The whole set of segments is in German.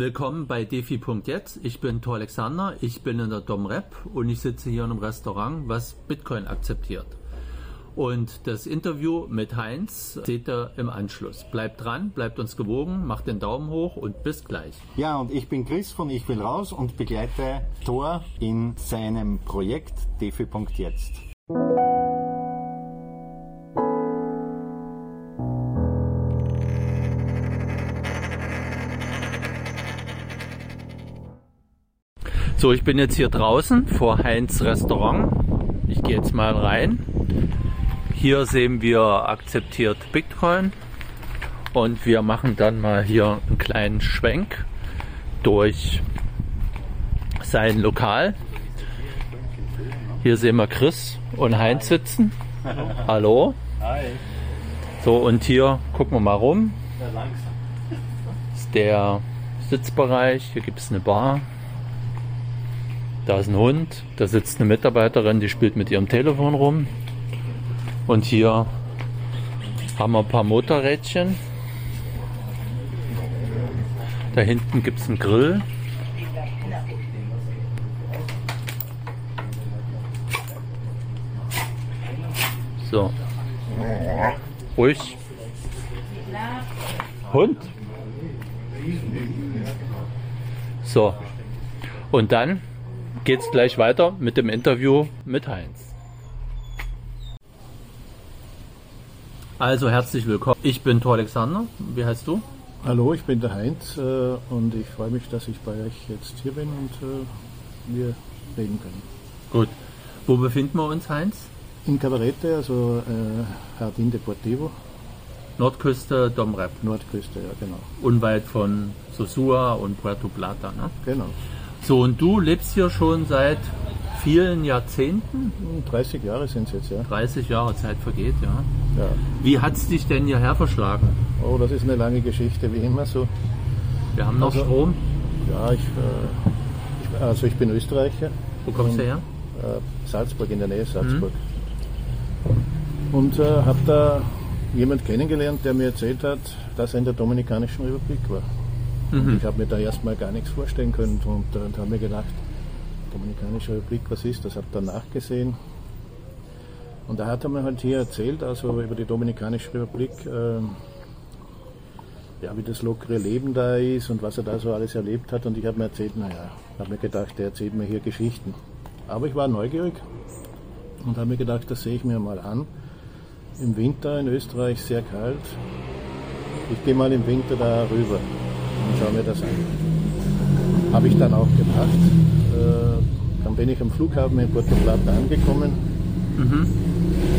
Willkommen bei Defi.jetzt. Ich bin Thor Alexander, ich bin in der Domrep und ich sitze hier in einem Restaurant, was Bitcoin akzeptiert. Und das Interview mit Heinz seht ihr im Anschluss. Bleibt dran, bleibt uns gewogen, macht den Daumen hoch und bis gleich. Ja, und ich bin Chris von Ich will raus und begleite Thor in seinem Projekt Defi.jetzt. So, ich bin jetzt hier draußen vor Heinz Restaurant. Ich gehe jetzt mal rein. Hier sehen wir akzeptiert Bitcoin und wir machen dann mal hier einen kleinen Schwenk durch sein Lokal. Hier sehen wir Chris und Heinz sitzen. Hallo. Hi. So, und hier gucken wir mal rum. Das ist der Sitzbereich. Hier gibt es eine Bar. Da ist ein Hund. Da sitzt eine Mitarbeiterin, die spielt mit ihrem Telefon rum. Und hier haben wir ein paar Motorrädchen. Da hinten gibt es einen Grill. So. Ruhig. Hund. So. Und dann geht es gleich weiter mit dem Interview mit Heinz. Also herzlich willkommen. Ich bin Thor Alexander. Wie heißt du? Hallo, ich bin der Heinz äh, und ich freue mich, dass ich bei euch jetzt hier bin und äh, wir reden können. Gut. Wo befinden wir uns, Heinz? In Cabarete, also äh, Jardin Deportivo. Nordküste Domrep. Nordküste, ja, genau. Unweit von Sosua und Puerto Plata, ne? Genau. So, und du lebst hier schon seit vielen Jahrzehnten? 30 Jahre sind es jetzt, ja. 30 Jahre, Zeit vergeht, ja. ja. Wie hat es dich denn hierher verschlagen? Oh, das ist eine lange Geschichte, wie immer so. Wir haben noch also, Strom? Ja, ich, äh, ich, also ich bin Österreicher. Wo kommst du her? Äh, Salzburg, in der Nähe Salzburg. Mhm. Und äh, habe da jemand kennengelernt, der mir erzählt hat, dass er in der Dominikanischen Republik war. Mhm. ich habe mir da erstmal gar nichts vorstellen können und, und habe mir gedacht, Dominikanische Republik, was ist das? Habe dann nachgesehen. Und da hat er mir halt hier erzählt, also über die Dominikanische Republik, äh, ja, wie das lockere Leben da ist und was er da so alles erlebt hat. Und ich habe mir erzählt, naja, habe mir gedacht, der erzählt mir hier Geschichten. Aber ich war neugierig und habe mir gedacht, das sehe ich mir mal an. Im Winter in Österreich sehr kalt. Ich gehe mal im Winter da rüber und schaue mir das an. Habe ich dann auch gemacht. Äh, dann bin ich am Flughafen in Puerto Plata angekommen. Mhm.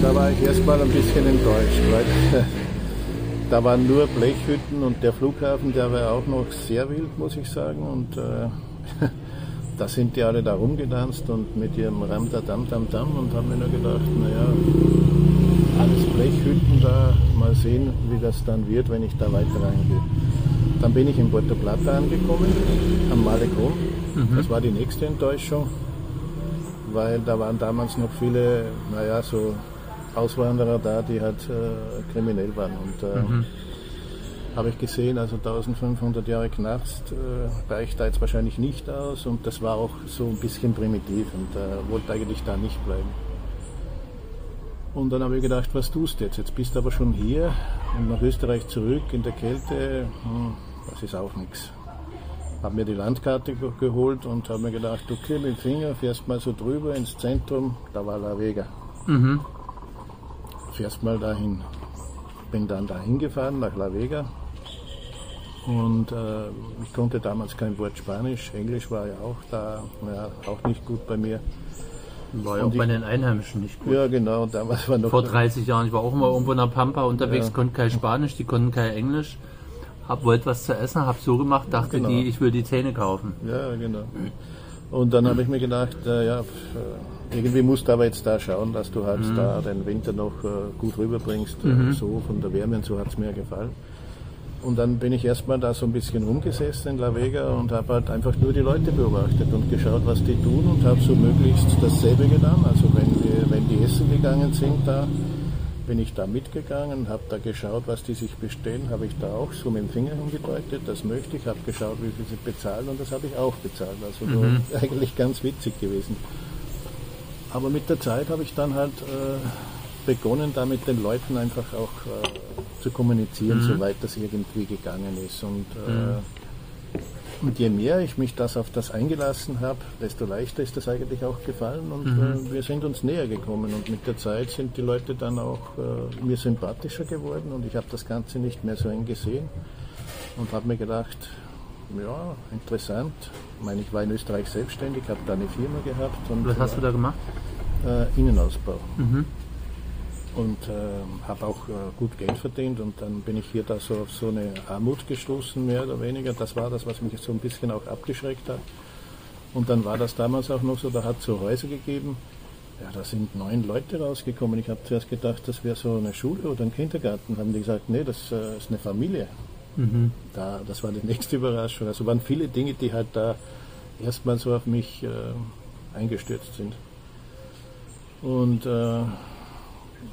Da war ich erstmal ein bisschen enttäuscht, weil da waren nur Blechhütten und der Flughafen, der war auch noch sehr wild, muss ich sagen. Und äh, da sind die alle da rumgetanzt und mit ihrem Ramda Dam Dam Dam und haben mir nur gedacht, naja, alles Blechhütten da, mal sehen, wie das dann wird, wenn ich da weiter reingehe. Dann bin ich in Puerto Plata angekommen, am Malecon. Mhm. Das war die nächste Enttäuschung, weil da waren damals noch viele, naja, so Auswanderer da, die halt äh, kriminell waren. Und äh, mhm. habe ich gesehen, also 1500 Jahre Knast äh, reicht da jetzt wahrscheinlich nicht aus und das war auch so ein bisschen primitiv und äh, wollte eigentlich da nicht bleiben. Und dann habe ich gedacht, was tust du jetzt? Jetzt bist du aber schon hier und nach Österreich zurück in der Kälte, hm, das ist auch nichts habe mir die Landkarte geholt und habe mir gedacht, okay, mit dem Finger fährst mal so drüber ins Zentrum, da war La Vega. Mhm. Fährst mal dahin. Bin dann dahin gefahren, nach La Vega. Und äh, ich konnte damals kein Wort Spanisch, Englisch war ja auch da, ja, auch nicht gut bei mir. War ja auch ich, bei den Einheimischen nicht gut. Ja, genau. Damals war noch Vor 30 Jahren, ich war auch mal irgendwo in der Pampa unterwegs, ja. konnte kein Spanisch, die konnten kein Englisch hab wollte was zu essen, hab so gemacht, dachte genau. die, ich will die Zähne kaufen. Ja, genau. Und dann habe ich mir gedacht, äh, ja, irgendwie musst du aber jetzt da schauen, dass du halt mhm. da den Winter noch äh, gut rüberbringst. Äh, mhm. So von der Wärme und so hat es mir gefallen. Und dann bin ich erstmal da so ein bisschen rumgesessen in La Vega und habe halt einfach nur die Leute beobachtet und geschaut, was die tun und habe so möglichst dasselbe getan. Also wenn, wir, wenn die essen gegangen sind da, bin ich da mitgegangen, habe da geschaut, was die sich bestellen, habe ich da auch so mit dem Finger hingedeutet, das möchte ich, habe geschaut, wie viel sie bezahlen und das habe ich auch bezahlt. Also mhm. eigentlich ganz witzig gewesen. Aber mit der Zeit habe ich dann halt äh, begonnen, da mit den Leuten einfach auch äh, zu kommunizieren, mhm. soweit das irgendwie gegangen ist. Und äh, mhm. Und je mehr ich mich das auf das eingelassen habe, desto leichter ist das eigentlich auch gefallen und mhm. äh, wir sind uns näher gekommen und mit der Zeit sind die Leute dann auch äh, mir sympathischer geworden und ich habe das Ganze nicht mehr so eng gesehen und habe mir gedacht, ja, interessant. Ich meine, ich war in Österreich selbstständig, habe da eine Firma gehabt. Und, Was hast du da gemacht? Äh, Innenausbau. Mhm und äh, habe auch äh, gut Geld verdient und dann bin ich hier da so auf so eine Armut gestoßen, mehr oder weniger. Das war das, was mich so ein bisschen auch abgeschreckt hat. Und dann war das damals auch noch so, da hat es so Häuser gegeben, ja, da sind neun Leute rausgekommen. Ich habe zuerst gedacht, das wäre so eine Schule oder ein Kindergarten. Haben die gesagt, nee, das äh, ist eine Familie. Mhm. Da, das war die nächste Überraschung. Also waren viele Dinge, die halt da erstmal so auf mich äh, eingestürzt sind. Und äh,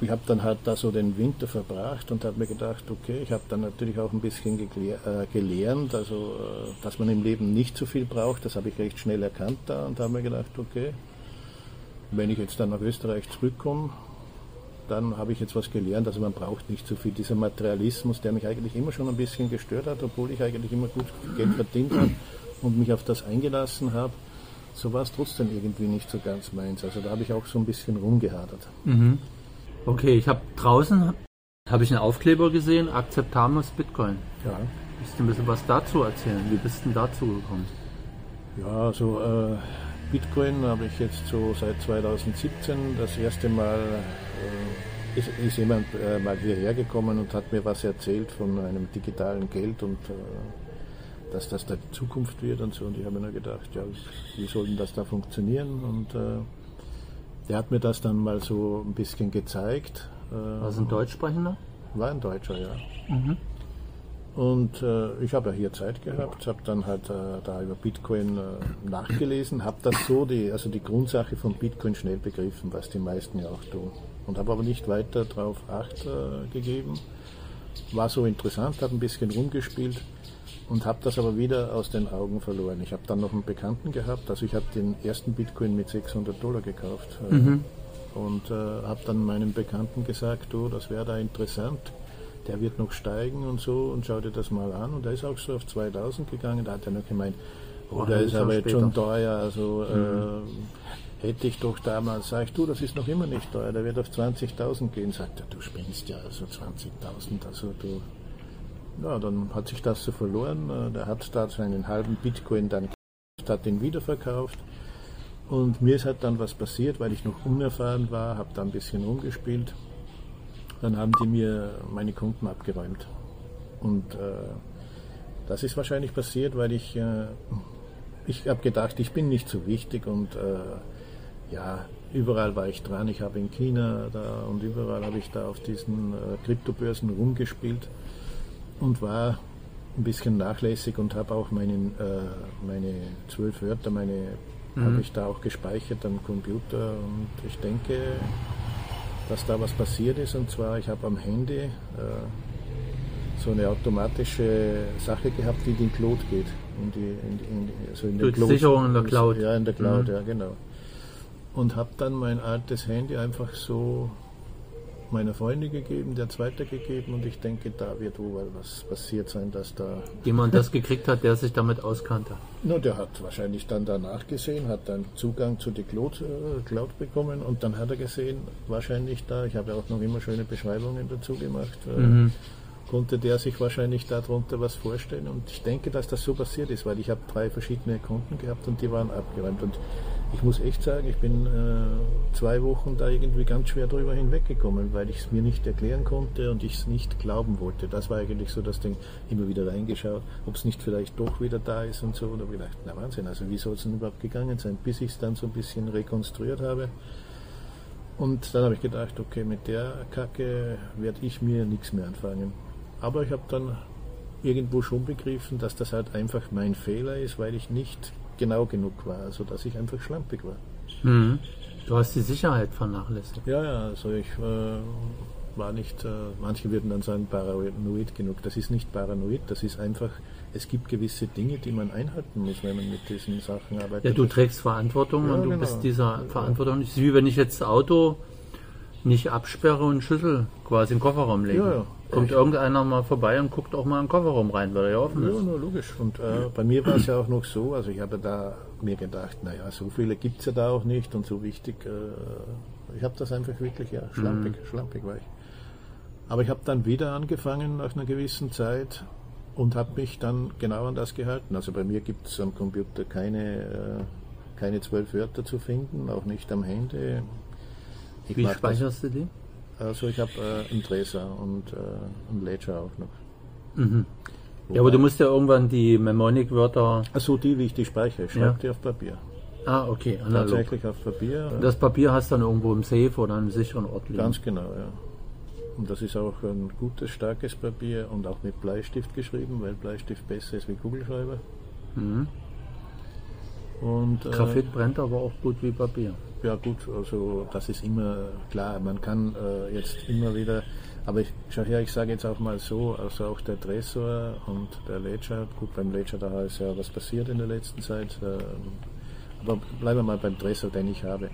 ich habe dann halt da so den Winter verbracht und habe mir gedacht, okay, ich habe dann natürlich auch ein bisschen äh, gelernt, also äh, dass man im Leben nicht so viel braucht, das habe ich recht schnell erkannt da und habe mir gedacht, okay, wenn ich jetzt dann nach Österreich zurückkomme, dann habe ich jetzt was gelernt, also man braucht nicht so viel. Dieser Materialismus, der mich eigentlich immer schon ein bisschen gestört hat, obwohl ich eigentlich immer gut Geld verdient habe und mich auf das eingelassen habe, so war es trotzdem irgendwie nicht so ganz meins. Also da habe ich auch so ein bisschen rumgehadert. Mhm. Okay, ich habe draußen habe ich einen Aufkleber gesehen, Akzeptables Bitcoin. Ja. Willst du ein bisschen was dazu erzählen? Wie bist du denn dazu gekommen? Ja, also äh, Bitcoin habe ich jetzt so seit 2017 das erste Mal äh, ist, ist, jemand äh, mal hierher gekommen und hat mir was erzählt von einem digitalen Geld und äh, dass das da die Zukunft wird und so. Und ich habe mir nur gedacht, ja, wie soll denn das da funktionieren? Und äh, der hat mir das dann mal so ein bisschen gezeigt. War es ein Deutschsprechender? War ein Deutscher, ja. Mhm. Und äh, ich habe ja hier Zeit gehabt, habe dann halt äh, da über Bitcoin äh, nachgelesen, habe das so, die, also die Grundsache von Bitcoin schnell begriffen, was die meisten ja auch tun. Und habe aber nicht weiter darauf Acht äh, gegeben. War so interessant, habe ein bisschen rumgespielt und habe das aber wieder aus den Augen verloren. Ich habe dann noch einen Bekannten gehabt, also ich habe den ersten Bitcoin mit 600 Dollar gekauft äh, mhm. und äh, habe dann meinem Bekannten gesagt, du, das wäre da interessant, der wird noch steigen und so und schau dir das mal an und er ist auch so auf 2000 gegangen, da hat er noch gemeint, oh, der ist aber jetzt schon teuer, also äh, mhm. äh, hätte ich doch damals, sag ich, du, das ist noch immer nicht teuer, der wird auf 20.000 gehen, sagt er, du spinnst ja, also 20.000, also du ja, dann hat sich das so verloren. Äh, der hat da seinen halben Bitcoin dann hat den wiederverkauft. Und mir ist halt dann was passiert, weil ich noch unerfahren war, habe da ein bisschen rumgespielt. Dann haben die mir meine Kunden abgeräumt. Und äh, das ist wahrscheinlich passiert, weil ich, äh, ich habe gedacht, ich bin nicht so wichtig und äh, ja, überall war ich dran. Ich habe in China da und überall habe ich da auf diesen äh, Kryptobörsen rumgespielt und war ein bisschen nachlässig und habe auch meinen, äh, meine zwölf Wörter, meine mhm. habe ich da auch gespeichert am Computer und ich denke, dass da was passiert ist und zwar ich habe am Handy äh, so eine automatische Sache gehabt, die in die Cloud geht. In die, in, in, also in Cloud. Sicherung in der Cloud. Ja, in der Cloud, mhm. ja genau. Und habe dann mein altes Handy einfach so meiner Freundin gegeben, der hat es weitergegeben und ich denke, da wird wohl was passiert sein, dass da. Jemand das gekriegt hat, der sich damit auskannte. No, der hat wahrscheinlich dann danach gesehen, hat dann Zugang zu der Cloud, äh, Cloud bekommen und dann hat er gesehen, wahrscheinlich da, ich habe ja auch noch immer schöne Beschreibungen dazu gemacht, äh, mhm. konnte der sich wahrscheinlich darunter was vorstellen und ich denke, dass das so passiert ist, weil ich habe drei verschiedene Konten gehabt und die waren abgeräumt und ich muss echt sagen, ich bin äh, zwei Wochen da irgendwie ganz schwer drüber hinweggekommen, weil ich es mir nicht erklären konnte und ich es nicht glauben wollte. Das war eigentlich so das Ding, immer wieder reingeschaut, ob es nicht vielleicht doch wieder da ist und so. Und habe gedacht, na Wahnsinn, also wie soll es denn überhaupt gegangen sein, bis ich es dann so ein bisschen rekonstruiert habe. Und dann habe ich gedacht, okay, mit der Kacke werde ich mir nichts mehr anfangen. Aber ich habe dann irgendwo schon begriffen, dass das halt einfach mein Fehler ist, weil ich nicht genau genug war, sodass ich einfach schlampig war. Mhm. Du hast die Sicherheit vernachlässigt. Ja, ja, also ich äh, war nicht, äh, manche würden dann sagen, paranoid genug. Das ist nicht paranoid, das ist einfach, es gibt gewisse Dinge, die man einhalten muss, wenn man mit diesen Sachen arbeitet. Ja, du trägst Verantwortung Ja, und du genau. bist dieser Verantwortung. Es ist wie wenn ich jetzt das Auto nicht absperre und Schlüssel quasi den Kofferraum lege. Ja, ja. Kommt irgendeiner mal vorbei und guckt auch mal den Kofferraum rein, weil er ja offen Ja, ist. na, logisch. Und äh, bei mir war es ja auch noch so, also ich habe da mir gedacht, naja, so viele gibt es ja da auch nicht und so wichtig. Äh, ich habe das einfach wirklich, ja, schlampig, schlampig war ich. Aber ich habe dann wieder angefangen nach einer gewissen Zeit und habe mich dann genau an das gehalten. Also bei mir gibt es am Computer keine, äh, keine zwölf Wörter zu finden, auch nicht am Handy. Ich Wie mach das- speicherst du die? Also ich habe äh, einen Tracer und äh, einen Ledger auch noch. Ja, aber du musst ja irgendwann die Mnemonic-Wörter. Also die, wie ich die speichere, ich schreibe Ja. die auf Papier. Ah, okay, analog. Tatsächlich auf Papier. Das Papier hast du dann irgendwo im Safe oder einem sicheren Ort liegen. Ganz genau, ja. Und das ist auch ein gutes, starkes Papier und auch mit Bleistift geschrieben, weil Bleistift besser ist wie Kugelschreiber. Und, äh, Graphit brennt aber auch gut wie Papier. Ja gut, also das ist immer klar, man kann äh, jetzt immer wieder, aber ich, schau her, ich sage jetzt auch mal so, also auch der Tresor und der Ledger, gut beim Ledger da ist ja was passiert in der letzten Zeit, äh, aber bleiben wir mal beim Tresor, den ich habe.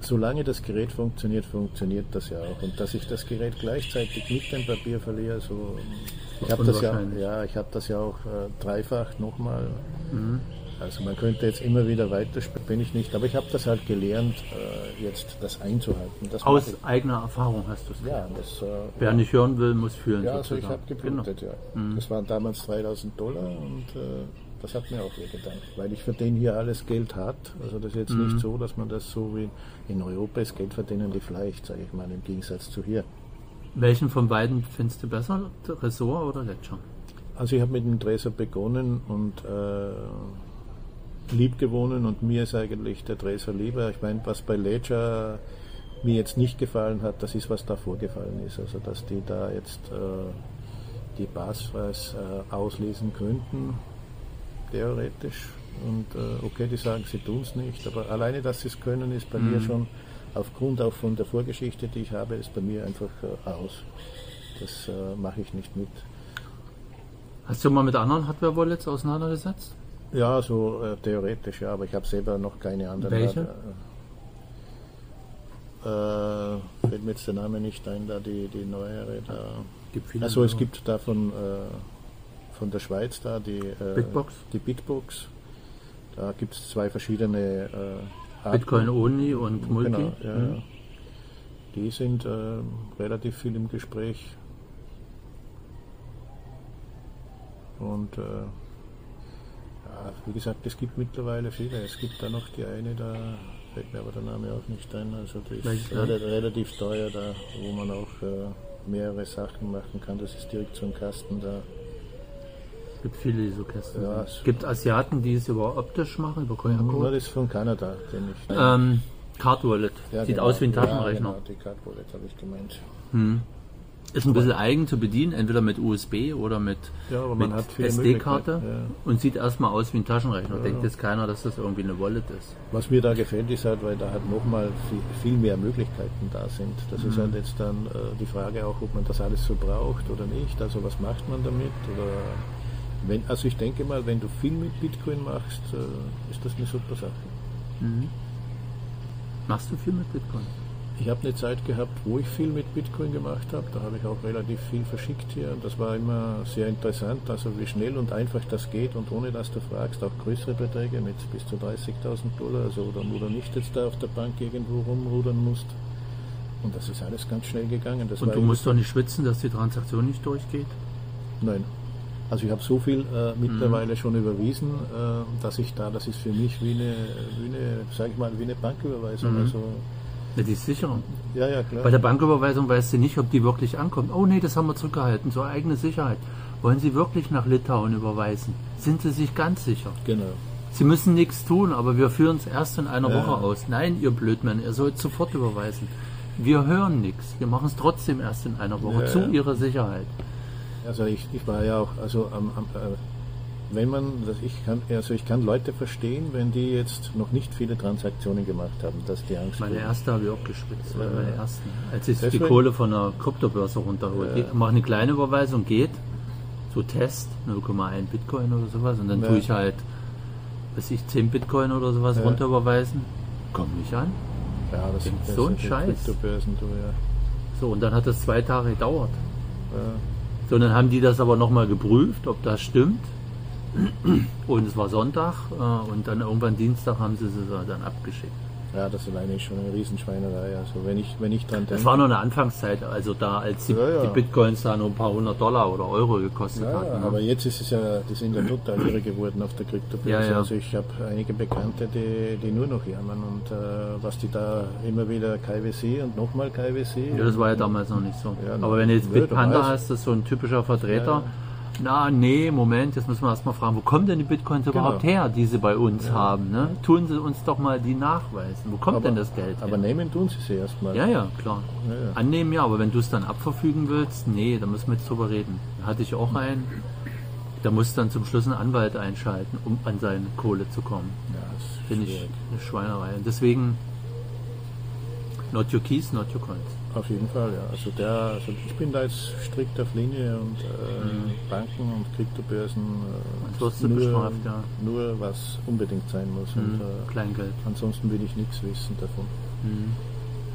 Solange das Gerät funktioniert, funktioniert das ja auch. Und dass ich das Gerät gleichzeitig mit dem Papier verliere, so ich habe das ja, ja, ich habe das ja auch äh, dreifach nochmal. Also man könnte jetzt immer wieder weiterspielen, bin ich nicht, aber ich habe das halt gelernt, äh, jetzt das einzuhalten. Das Aus eigener Erfahrung hast du es. ich. ja, das, äh, Wer nicht hören will, muss fühlen. ja, also ich sozusagen. habe geblutet, ja. Das waren damals 2000 Dollar und äh, das hat mir auch wehgetan, weil ich verdiene hier alles Geld hart. Also das ist jetzt nicht so, dass man das so wie in Europa ist, Geld verdienen die vielleicht, sage ich mal, im Gegensatz zu hier. Welchen von beiden findest du besser? Ressort oder Ledger? Also ich habe mit dem Dresser begonnen und äh, lieb gewonnen und mir ist eigentlich der Dresser lieber. Ich meine, was bei Ledger mir jetzt nicht gefallen hat, das ist, was da vorgefallen ist. Also dass die da jetzt äh, die Passpreis äh, auslesen könnten, theoretisch. Und äh, okay, die sagen, sie tun es nicht, aber alleine, dass sie es können, ist bei mir schon aufgrund auch von der Vorgeschichte, die ich habe, ist bei mir einfach äh, aus. Das äh, mache ich nicht mit. Hast du mal mit anderen Hardware-Wallets auseinandergesetzt? Ja, so äh, theoretisch, ja, aber ich habe selber noch keine anderen. Welche? Äh, fällt mir jetzt der Name nicht ein, da die, die neuere da. Gibt viele Also es gibt da von, äh, von der Schweiz da die äh, Bitbox? Die Bitbox. Da gibt es zwei verschiedene äh. Bitcoin Only und Multi. Genau, ja, Mhm. Die sind äh, relativ viel im Gespräch. Und äh, wie gesagt, es gibt mittlerweile viele. Es gibt da noch die eine, da fällt mir aber der Name auch nicht ein. Also die ist Welche? rela- relativ teuer da, wo man auch äh, mehrere Sachen machen kann. Das ist direkt so ein Kasten da. gibt viele, die so Kästen Ja, es- Es gibt Asiaten, die es über optisch machen, über Nur QR-Code. das ist von Kanada, den ich. Ähm, Card Wallet. Ja, Sieht genau. aus wie ein Taschenrechner. Ja, genau, die Card Wallet habe ich gemeint. Ist ein bisschen eigen zu bedienen, entweder mit USB oder mit, Ja, mit SD-Karte ja. und sieht erstmal aus wie ein Taschenrechner. Denkt jetzt keiner, dass das irgendwie eine Wallet ist. Was mir da gefällt, ist halt, weil da halt nochmal viel, viel mehr Möglichkeiten da sind. Das ist halt jetzt dann äh, die Frage auch, ob man das alles so braucht oder nicht. Also was macht man damit? Oder wenn, also ich denke mal, wenn du viel mit Bitcoin machst, äh, ist das eine super Sache. Machst du viel mit Bitcoin? Ich habe eine Zeit gehabt, wo ich viel mit Bitcoin gemacht habe. Da habe ich auch relativ viel verschickt hier. Und das war immer sehr interessant, also wie schnell und einfach das geht und ohne dass du fragst, auch größere Beträge mit bis zu 30.000 Dollar, also oder, oder nicht jetzt da auf der Bank irgendwo rumrudern musst. Und das ist alles ganz schnell gegangen. Das Und du musst doch nicht schwitzen, dass die Transaktion nicht durchgeht? Nein. Also ich habe so viel äh, mittlerweile schon überwiesen, äh, dass ich da, das ist für mich wie eine, wie eine, sag ich mal, wie eine Banküberweisung. Also, Ja, die ist sicher. ja, ja, klar. Bei der Banküberweisung weißt du nicht, ob die wirklich ankommt. Oh nee, das haben wir zurückgehalten, zur eigene Sicherheit. Wollen Sie wirklich nach Litauen überweisen? Sind Sie sich ganz sicher? Genau. Sie müssen nichts tun, aber wir führen es erst in einer Ja. Woche aus. Nein, ihr Blödmann, ihr sollt sofort überweisen. Wir hören nichts. Wir machen es trotzdem erst in einer Woche Ja, zu ja. Ihrer Sicherheit. Also ich, ich war ja auch, also am, am, äh, wenn man, das ich kann, also ich kann Leute verstehen, wenn die jetzt noch nicht viele Transaktionen gemacht haben, dass die Angst Meine erste habe ich auch gespitzt, Ja. meine ersten. Als ich die Deswegen- Kohle von der Kryptobörse runterhole. Ich mache eine kleine Überweisung, geht. So Test, 0,1 Bitcoin oder sowas. Und dann Ja. tue ich halt, weiß ich, 10 Bitcoin oder sowas Ja. runterüberweisen. Kommt nicht an. Ja, das das so ein die Scheiß. Du, ja. So, und dann hat das zwei Tage gedauert. ja. So, und dann haben die das aber nochmal geprüft, ob das stimmt. Und es war Sonntag äh, und dann irgendwann Dienstag haben sie sie dann abgeschickt. Ja, das alleine ist schon eine Riesenschweinerei. Also wenn ich, wenn ich dran denke. Das war noch eine Anfangszeit, also da, als die, Ja, ja. die Bitcoins da nur ein paar hundert Dollar oder Euro gekostet ja, hatten. ne? aber jetzt ist es ja, die sind ja total irre geworden auf der Kryptobörse. Also ich habe einige Bekannte, die, die nur noch jammern und äh, was die da immer wieder KWC und nochmal KWC. Ja, das war ja damals noch nicht so. Aber wenn du jetzt Bitpanda hast, das ist so ein typischer Vertreter. Ja, Na, nee, Moment, jetzt müssen wir erstmal fragen, wo kommen denn die Bitcoins Genau. überhaupt her, die sie bei uns haben? Ne? Tun sie uns doch mal die nachweisen. Wo kommt aber, denn das Geld Aber her? nehmen tun sie sie erstmal. Ja, ja, klar. Ja, ja. Annehmen ja, aber wenn du es dann abverfügen willst, nee, da müssen wir jetzt drüber reden. Da hatte ich auch einen, der muss dann zum Schluss einen Anwalt einschalten, um an seine Kohle zu kommen. Ja, das ist Finde ich eine Schweinerei. Und deswegen, not your keys, not your coins. Auf jeden Fall, ja. Also der, also ich bin da jetzt strikt auf Linie und äh, Banken und Kryptobörsen äh, du bestraft, ja. nur was unbedingt sein muss. Und Mhm. äh, Kleingeld. ansonsten will ich nichts wissen davon. Mhm.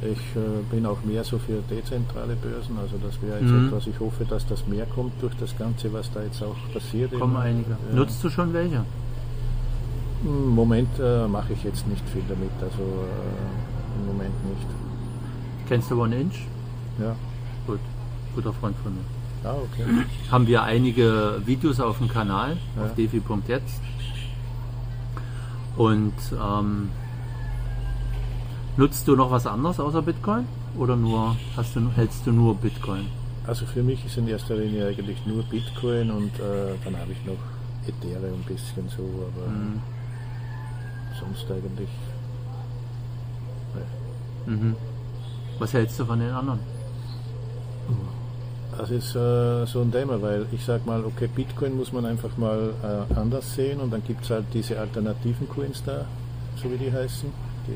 Ich äh, bin auch mehr so für dezentrale Börsen, also das wäre jetzt Mhm. etwas, ich hoffe, dass das mehr kommt durch das Ganze, was da jetzt auch passiert. Kommen einige. Ja. Nutzt du schon welche? Im Moment äh, mache ich jetzt nicht viel damit, also äh, im Moment nicht. Kennst du One Inch? Ja, Gut, guter Freund von mir. ja okay. Haben wir einige Videos auf dem Kanal, Ja. auf defi.jetzt. Und ähm, nutzt du noch was anderes außer Bitcoin? Oder nur hast du, hältst du nur Bitcoin? Also für mich ist in erster Linie eigentlich nur Bitcoin und äh, dann habe ich noch Ethereum ein bisschen so, aber Mhm. sonst eigentlich. Nee. Mhm. Was hältst du von den anderen? Das ist äh, so ein Thema, weil ich sag mal, okay, Bitcoin muss man einfach mal äh, anders sehen und dann gibt es halt diese alternativen Coins da, so wie die heißen. Die,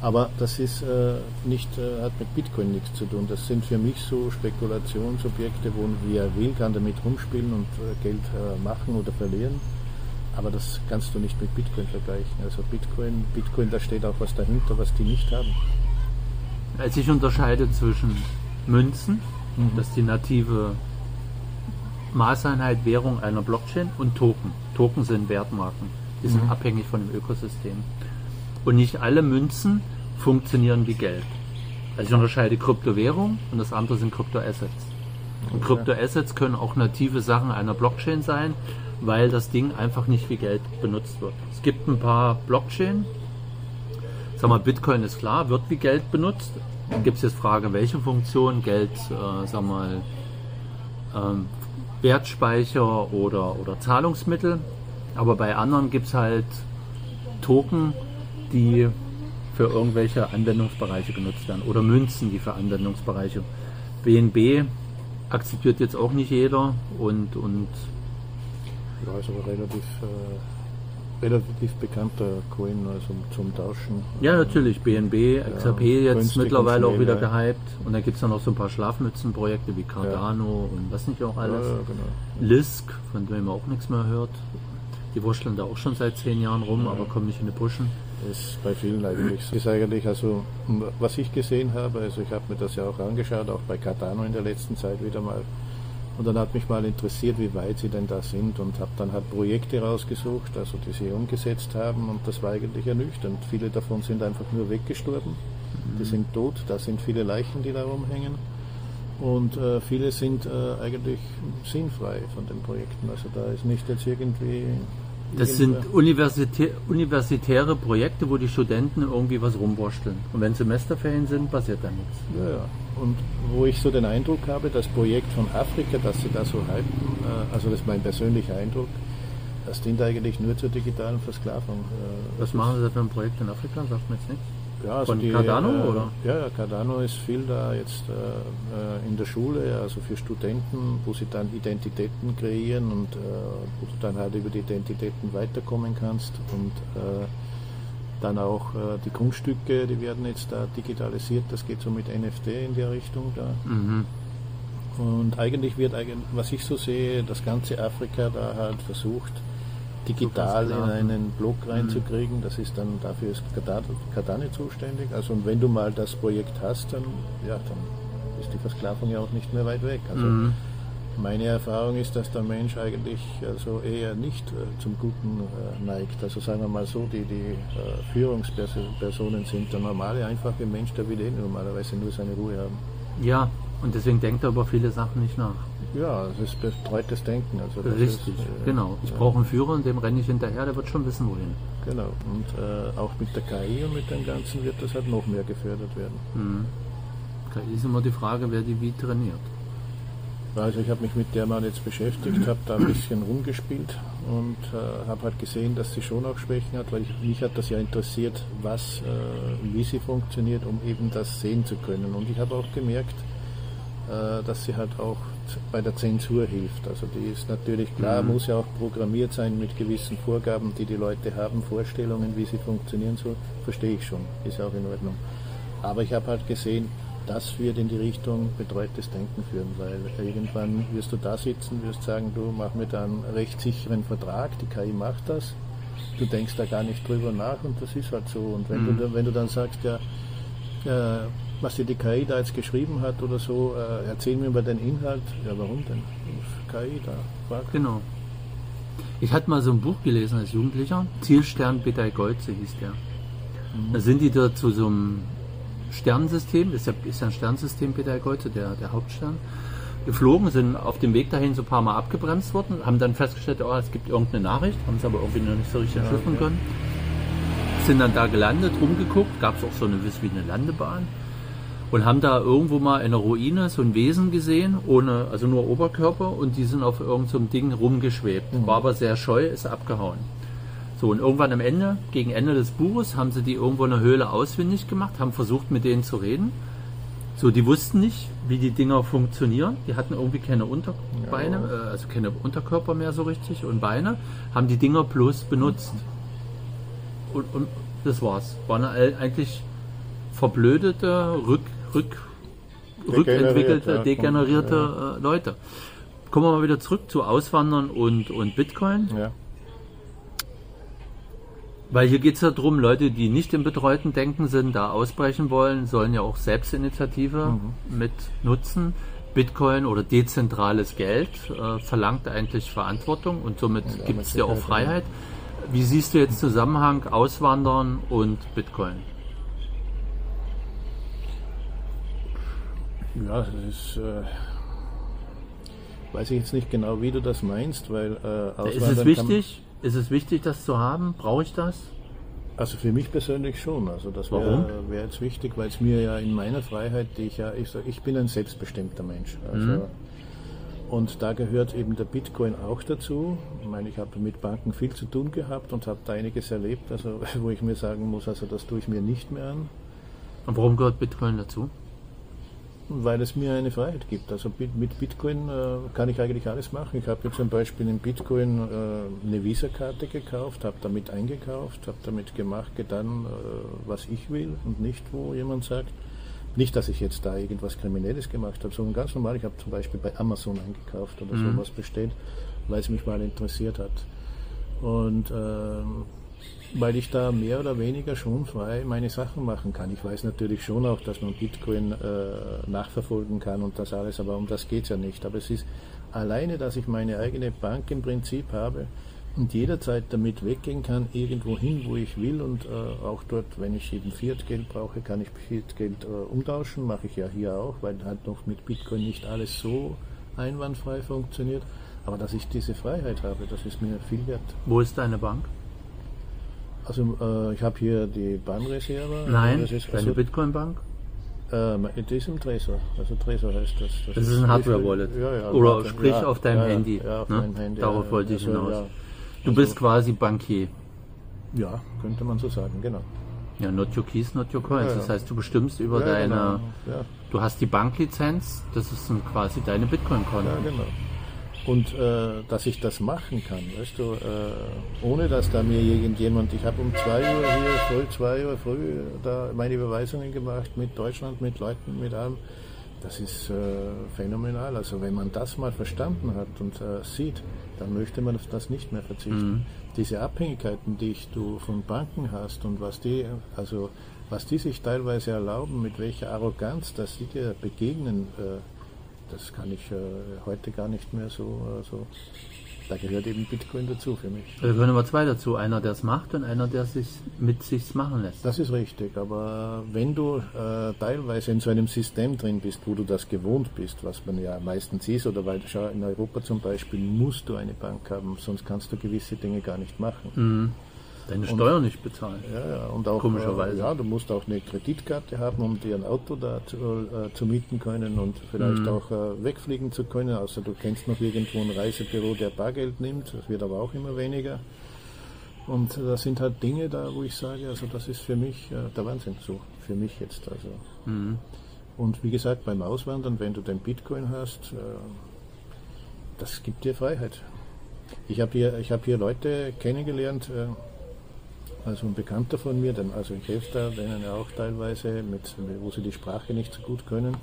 aber das ist äh, nicht, äh, hat mit Bitcoin nichts zu tun. Das sind für mich so Spekulationsobjekte, wo wer will, kann damit rumspielen und äh, Geld äh, machen oder verlieren. Aber das kannst du nicht mit Bitcoin vergleichen. Also Bitcoin, Bitcoin, da steht auch was dahinter, was die nicht haben. Also ich unterscheide zwischen Münzen, Mhm. das ist die native Maßeinheit Währung einer Blockchain und Token. Token sind Wertmarken. Die sind Mhm. abhängig von dem Ökosystem. Und nicht alle Münzen funktionieren wie Geld. Also ich unterscheide Kryptowährung und das andere sind Kryptoassets. Und. Kryptoassets können auch native Sachen einer Blockchain sein, weil das Ding einfach nicht wie Geld benutzt wird. Es gibt ein paar Blockchain. Sag mal, Bitcoin ist klar, wird wie Geld benutzt. Gibt es jetzt Frage, welche Funktion Geld, äh, sag mal, ähm, Wertspeicher oder, oder Zahlungsmittel. Aber bei anderen gibt es halt Token, die für irgendwelche Anwendungsbereiche genutzt werden oder Münzen, die für Anwendungsbereiche. BNB akzeptiert jetzt auch nicht jeder und, und Ja, ist aber relativ, äh, relativ bekannter Coin also zum Tauschen. ja natürlich BNB, XRP jetzt günstig mittlerweile auch wieder ja. gehypt und dann gibt es ja noch so ein paar Schlafmützenprojekte wie Cardano und was nicht auch Ja, alles. ja, genau. Lisk, von dem man auch nichts mehr hört. Die wurschteln da auch schon seit zehn Jahren rum, aber kommen nicht in die Puschen. Das ist bei vielen eigentlich so. Ist eigentlich, also, was ich gesehen habe, also ich habe mir das ja auch angeschaut, auch bei Cardano in der letzten Zeit wieder mal. Und dann hat mich mal interessiert, wie weit sie denn da sind und habe dann halt Projekte rausgesucht, also die sie umgesetzt haben und das war eigentlich ernüchternd. Viele davon sind einfach nur weggestorben, die sind tot, da sind viele Leichen, die da rumhängen und äh, viele sind äh, eigentlich sinnfrei von den Projekten. Also da ist nicht jetzt irgendwie... Das sind universitä universitäre Projekte, wo die Studenten irgendwie was rumwursteln. Und wenn Semesterferien sind, passiert da nichts. Ja, ja. Und wo ich so den Eindruck habe, das Projekt von Afrika, das sie da so hypen, äh, also das ist mein persönlicher Eindruck, das dient eigentlich nur zur digitalen Versklavung. Äh, Was das machen Sie da für ein Projekt in Afrika? Sagt mir jetzt nichts. Ja, also Von die, Cardano, äh, oder? Ja, Cardano ist viel da jetzt äh, äh, in der Schule, also für Studenten, wo sie dann Identitäten kreieren und äh, wo du dann halt über die Identitäten weiterkommen kannst und äh, dann auch äh, die Grundstücke, die werden jetzt da digitalisiert, das geht so mit NFT in der Richtung da. Mhm. Und eigentlich wird, eigentlich, was ich so sehe, das ganze Afrika da halt versucht, digital in einen Block reinzukriegen. Das ist dann, dafür ist Cardano zuständig. Also und wenn du mal das Projekt hast, dann, ja, dann ist die Versklavung ja auch nicht mehr weit weg. Also Mhm. meine Erfahrung ist, dass der Mensch eigentlich also eher nicht äh, zum Guten äh, neigt. Also sagen wir mal so, die, die äh, Führungspersonen sind der normale, einfache Mensch, der will eh normalerweise nur seine Ruhe haben. Ja, und deswegen denkt er über viele Sachen nicht nach. Ja, das ist betreutes Denken. Also Richtig, ist, äh, genau. Ich brauche einen Führer und dem renne ich hinterher, der wird schon wissen, wohin. Genau. Und äh, auch mit der KI und mit dem Ganzen wird das halt noch mehr gefördert werden. Mhm. KI ist immer die Frage, wer die wie trainiert. Also ich habe mich mit der mal jetzt beschäftigt, habe da ein bisschen rumgespielt und äh, habe halt gesehen, dass sie schon auch Schwächen hat, weil ich, mich hat das ja interessiert, was, äh, wie sie funktioniert, um eben das sehen zu können. Und ich habe auch gemerkt, äh, dass sie halt auch bei der Zensur hilft. Also die ist natürlich klar, Mhm. muss ja auch programmiert sein mit gewissen Vorgaben, die die Leute haben, Vorstellungen, wie sie funktionieren soll, verstehe ich schon, ist auch in Ordnung. Aber ich habe halt gesehen, das wird in die Richtung betreutes Denken führen, weil irgendwann wirst du da sitzen, wirst sagen, du mach mir da einen rechtssicheren Vertrag, die KI macht das, du denkst da gar nicht drüber nach und das ist halt so. Und wenn, Mhm. du, wenn du dann sagst, ja, äh, was die KI da jetzt geschrieben hat oder so, äh, erzähl mir über den Inhalt, ja warum denn? KI da, frag. Genau. Ich hatte mal so ein Buch gelesen als Jugendlicher, Zielstern Betelgeuse hieß der. Da sind die da zu so einem Sternensystem, das ist ja, ist ja ein Sternsystem Betelgeuse, der, der Hauptstern, geflogen, sind auf dem Weg dahin so ein paar Mal abgebremst worden, haben dann festgestellt, oh, es gibt irgendeine Nachricht, haben es aber irgendwie noch nicht so richtig entschlüsseln okay. können. Sind dann da gelandet, rumgeguckt, gab es auch so eine, wie eine Landebahn und haben da irgendwo mal in einer Ruine so ein Wesen gesehen, ohne, also nur Oberkörper und die sind auf irgendeinem so Ding rumgeschwebt. War aber sehr scheu, ist abgehauen. So, und irgendwann am Ende, gegen Ende des Buches, haben sie die irgendwo in der Höhle ausfindig gemacht, haben versucht mit denen zu reden. So, die wussten nicht, wie die Dinger funktionieren. Die hatten irgendwie keine Unterbeine, äh, also keine Unterkörper mehr so richtig und Beine, haben die Dinger bloß benutzt. Und, und das war's. Waren eigentlich verblödete, rück, rück, rückentwickelte, ja, degenerierte äh, Leute. Kommen wir mal wieder zurück zu Auswandern und, und Bitcoin. Ja. Weil hier geht es ja darum, Leute, die nicht im betreuten Denken sind, da ausbrechen wollen, sollen ja auch Selbstinitiative Mhm. mit nutzen. Bitcoin oder dezentrales Geld äh, verlangt eigentlich Verantwortung und somit Ja, gibt es ja auch ja. Freiheit. Wie siehst du jetzt Zusammenhang Auswandern und Bitcoin? Ja, das ist. Äh, weiß ich jetzt nicht genau, wie du das meinst, weil äh, Ist es wichtig? Ist es wichtig, das zu haben? Brauche ich das? Also für mich persönlich schon. Also das wäre wär jetzt wichtig, weil es mir ja in meiner Freiheit, die ich ja, ich, ich bin ein selbstbestimmter Mensch. Also, Mhm. Und da gehört eben der Bitcoin auch dazu. Ich meine, ich habe mit Banken viel zu tun gehabt und habe da einiges erlebt, also wo ich mir sagen muss, also das tue ich mir nicht mehr an. Und warum gehört Bitcoin dazu? Weil es mir eine Freiheit gibt. Also mit Bitcoin äh, kann ich eigentlich alles machen. Ich habe jetzt zum Beispiel in Bitcoin äh, eine Visa-Karte gekauft, habe damit eingekauft, habe damit gemacht, getan, äh, was ich will und nicht, wo jemand sagt. Nicht, dass ich jetzt da irgendwas Kriminelles gemacht habe, sondern ganz normal. Ich habe zum Beispiel bei Amazon eingekauft oder Mhm. sowas bestellt, weil es mich mal interessiert hat. Und ähm, weil ich da mehr oder weniger schon frei meine Sachen machen kann. Ich weiß natürlich schon auch, dass man Bitcoin äh, nachverfolgen kann und das alles, aber um das geht es ja nicht. Aber es ist alleine, dass ich meine eigene Bank im Prinzip habe und jederzeit damit weggehen kann, irgendwo hin, wo ich will und äh, auch dort, wenn ich eben Fiat-Geld brauche, kann ich Fiat-Geld äh, umtauschen, mache ich ja hier auch, weil halt noch mit Bitcoin nicht alles so einwandfrei funktioniert. Aber dass ich diese Freiheit habe, das ist mir viel wert. Wo ist deine Bank? Also äh, ich habe hier die Bahnreserve. Nein, das ist, also, Bitcoin-Bank? äh, das ist im Tresor. Also Tresor heißt das. Das ist ein Hardware-Wallet. Ja, ja, Oder sprich ja, auf deinem Handy. Auf ne? Handy. Darauf wollte ich also, hinaus. Du bist quasi Bankier. ja, könnte man so sagen, genau. Ja, not your keys, not your coins. Das heißt, du bestimmst über Ja, deine, genau. Du hast die Banklizenz, das ist dann quasi deine Bitcoin-Konto. Ja, genau. Und äh, dass ich das machen kann, weißt du, äh, ohne dass da mir irgendjemand, ich habe um 2 Uhr hier, früh, 2 Uhr früh, da meine Überweisungen gemacht mit Deutschland, mit Leuten, mit allem. Das ist äh, phänomenal. Also wenn man das mal verstanden hat und äh, sieht, dann möchte man auf das nicht mehr verzichten. Diese Abhängigkeiten, die ich, du von Banken hast und was die, also was die sich teilweise erlauben, mit welcher Arroganz, dass sie dir begegnen, äh, das kann ich äh, heute gar nicht mehr so, so. Da gehört eben Bitcoin dazu für mich. Da gehören aber zwei dazu. Einer, der es macht und einer, der sich mit sich machen lässt. Das ist richtig, aber wenn du äh, teilweise in so einem System drin bist, wo du das gewohnt bist, was man ja meistens ist, oder weil schau, in Europa zum Beispiel musst du eine Bank haben, sonst kannst du gewisse Dinge gar nicht machen. Deine Steuern nicht bezahlen. Ja, ja, und auch, Komischerweise. Äh, ja, du musst auch eine Kreditkarte haben, um dir ein Auto da zu, äh, zu mieten können und vielleicht Mhm. auch äh, wegfliegen zu können, außer du kennst noch irgendwo ein Reisebüro, der Bargeld nimmt. Das wird aber auch immer weniger. Und äh, das sind halt Dinge da, wo ich sage, also das ist für mich äh, der Wahnsinn, so für mich jetzt. Also. Mhm. Und wie gesagt, beim Auswandern, wenn du den Bitcoin hast, äh, das gibt dir Freiheit. Ich habe hier, ich hab hier Leute kennengelernt, äh, also ein Bekannter von mir, denn, also ich helfe da denen ja auch teilweise, mit, wo sie die Sprache nicht so gut können.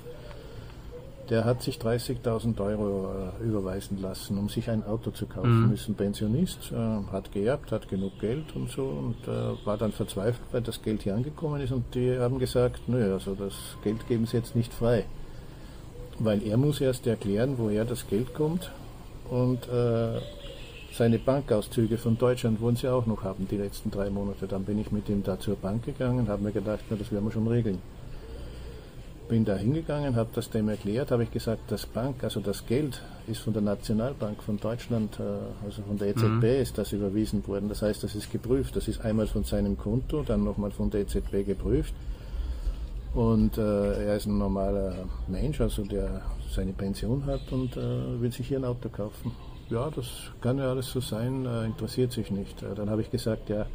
Der hat sich 30.000 Euro äh, überweisen lassen, um sich ein Auto zu kaufen. Ist ein Pensionist, äh, hat geerbt, hat genug Geld und so und äh, war dann verzweifelt, weil das Geld hier angekommen ist und die haben gesagt, nö, also das Geld geben sie jetzt nicht frei. Weil er muss erst erklären, woher das Geld kommt und äh, seine Bankauszüge von Deutschland wollen sie auch noch haben, die letzten drei Monate. Dann bin ich mit ihm da zur Bank gegangen, habe mir gedacht, na, das werden wir schon regeln. Bin da hingegangen, habe das dem erklärt, habe ich gesagt, das Bank, also das Geld ist von der Nationalbank von Deutschland, äh, also von der EZB ist das überwiesen worden. Das heißt, das ist geprüft. Das ist einmal von seinem Konto, dann nochmal von der EZB geprüft. Und äh, er ist ein normaler Mensch, also der seine Pension hat und äh, will sich hier ein Auto kaufen. Ja, das kann ja alles so sein, äh, interessiert sich nicht. Äh, dann habe ich gesagt, ja,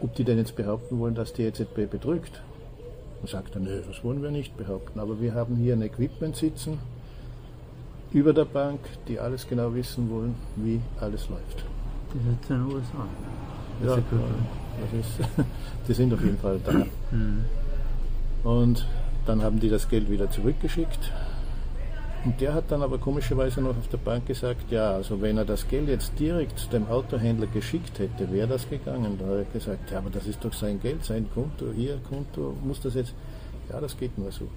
ob die denn jetzt behaupten wollen, dass die EZB betrügt. Dann sagt er, nö, das wollen wir nicht behaupten. Aber wir haben hier ein Equipment sitzen über der Bank, die alles genau wissen wollen, wie alles läuft. Die sitzen in den USA. Das Ja, ist das ist, die sind auf jeden Fall da. Und dann haben die das Geld wieder zurückgeschickt. Und der hat dann aber komischerweise noch auf der Bank gesagt, ja, also wenn er das Geld jetzt direkt dem Autohändler geschickt hätte, wäre das gegangen. Da hat er gesagt, ja, aber das ist doch sein Geld, sein Konto, ihr Konto, muss das jetzt, ja, das geht nur so.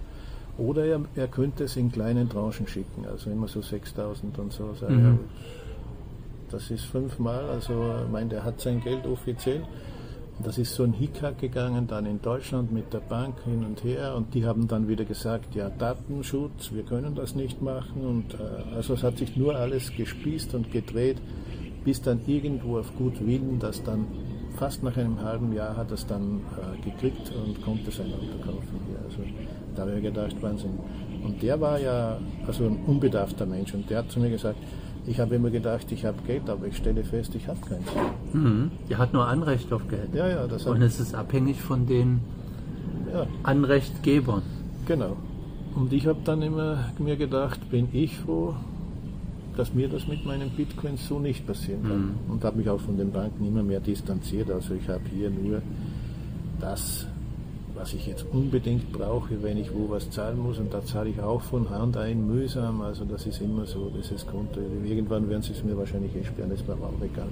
Oder er, er könnte es in kleinen Tranchen schicken, also immer so 6000 und so. Sag, ja, das ist fünfmal, also ich meine, der hat sein Geld offiziell. Das ist so ein Hickhack gegangen, dann in Deutschland mit der Bank hin und her und die haben dann wieder gesagt, ja Datenschutz, wir können das nicht machen und äh, also es hat sich nur alles gespießt und gedreht, bis dann irgendwo auf gut Willen, das dann fast nach einem halben Jahr hat es dann äh, gekriegt und konnte sein Auto kaufen hier. Also da habe ich gedacht, Wahnsinn. Und der war ja also ein unbedarfter Mensch und der hat zu mir gesagt, ich habe immer gedacht, ich habe Geld, aber ich stelle fest, ich habe keins. Mhm. Der hat nur Anrecht auf Geld. Ja, ja, das Und es ist abhängig von den ja, Anrechtgebern. genau. Und ich habe dann immer mir gedacht, bin ich froh, dass mir das mit meinen Bitcoins so nicht passieren kann. Und habe mich auch von den Banken immer mehr distanziert. Also ich habe hier nur das, was ich jetzt unbedingt brauche, wenn ich wo was zahlen muss. Und da zahle ich auch von Hand ein, mühsam. Also das ist immer so, dieses Konto. Irgendwann werden sie es mir wahrscheinlich eh sperren, das ist mir aber auch egal.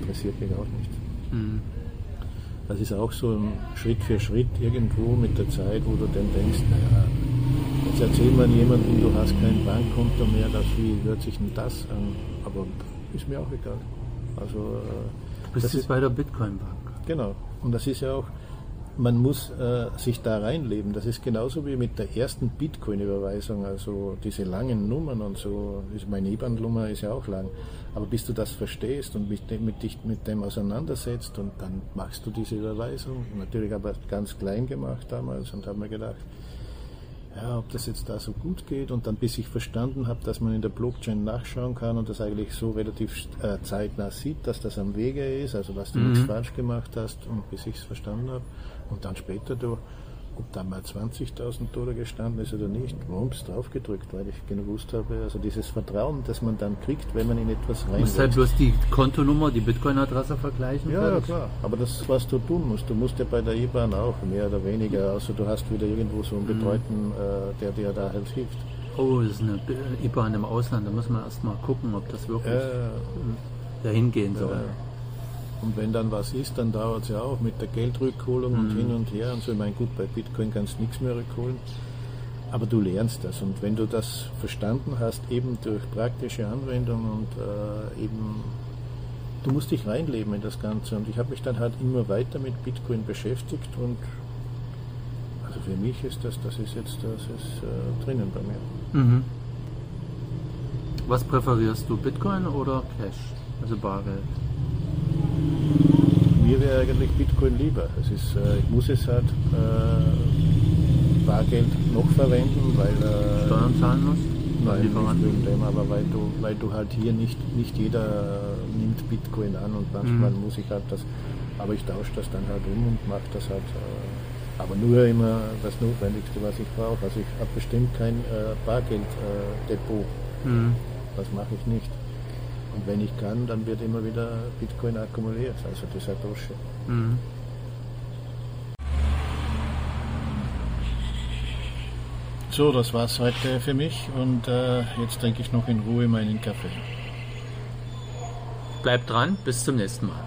Interessiert mich auch nicht. Das ist auch so ein Schritt für Schritt irgendwo mit der Zeit, wo du dann denkst, naja, jetzt erzähl mal jemandem, du hast kein Bankkonto mehr, das, wie hört sich denn das an? Aber ist mir auch egal. Also äh, Du bist das jetzt ist, bei der Bitcoin-Bank. genau. Und das ist ja auch, man muss äh, sich da reinleben. Das ist genauso wie mit der ersten Bitcoin-Überweisung, also diese langen Nummern und so. Meine IBAN-Nummer ist ja auch lang. Aber bis du das verstehst und mit mit dich mit dem auseinandersetzt und dann machst du diese Überweisung. Natürlich habe ich ganz klein gemacht damals und habe mir gedacht, ja, ob das jetzt da so gut geht und dann bis ich verstanden habe, dass man in der Blockchain nachschauen kann und das eigentlich so relativ äh, zeitnah sieht, dass das am Wege ist, also dass du mhm. nichts falsch gemacht hast und bis ich es verstanden habe und dann später du ob da mal 20.000 Dollar gestanden ist oder nicht, Wumms draufgedrückt, weil ich gewusst habe, also dieses Vertrauen, das man dann kriegt, wenn man in etwas rein. Du musst halt bloß die Kontonummer, die Bitcoin-Adresse vergleichen. Ja, ja, klar. Aber das, was du tun musst, du musst ja bei der IBAN auch, mehr oder weniger, also du hast wieder irgendwo so einen mhm. Betreuten, mhm. äh, der dir da halt hilft. Oh, das ist eine IBAN im Ausland, da muss man erst mal gucken, ob das wirklich äh, dahin gehen soll. Äh, und wenn dann was ist, dann dauert es ja auch mit der Geldrückholung mhm. und hin und her und so. Ich meine, gut, bei Bitcoin kannst du nichts mehr rückholen, aber du lernst das. Und wenn du das verstanden hast, eben durch praktische Anwendung und äh, eben, du musst dich reinleben in das Ganze. Und ich habe mich dann halt immer weiter mit Bitcoin beschäftigt und also für mich ist das, das ist jetzt, das ist äh, drinnen bei mir. Mhm. Was präferierst du, Bitcoin oder Cash, also Bargeld? Mir wäre eigentlich Bitcoin lieber. Es ist, äh, ich muss es halt äh, Bargeld noch verwenden, weil. Äh, Steuern zahlen muss? Nein, nicht wegen dem, aber weil du, weil du halt hier nicht, nicht jeder nimmt Bitcoin an und manchmal mhm. muss ich halt das, aber ich tausche das dann halt um und mache das halt, äh, aber nur immer das Notwendigste, was ich brauche. Also ich habe bestimmt kein äh, Bargelddepot. Äh, mhm. Das mache ich nicht. Und wenn ich kann, dann wird immer wieder Bitcoin akkumuliert, also dieser Dosche. Mhm. So, das war's heute für mich und äh, jetzt trinke ich noch in Ruhe meinen Kaffee. Bleibt dran, bis zum nächsten Mal.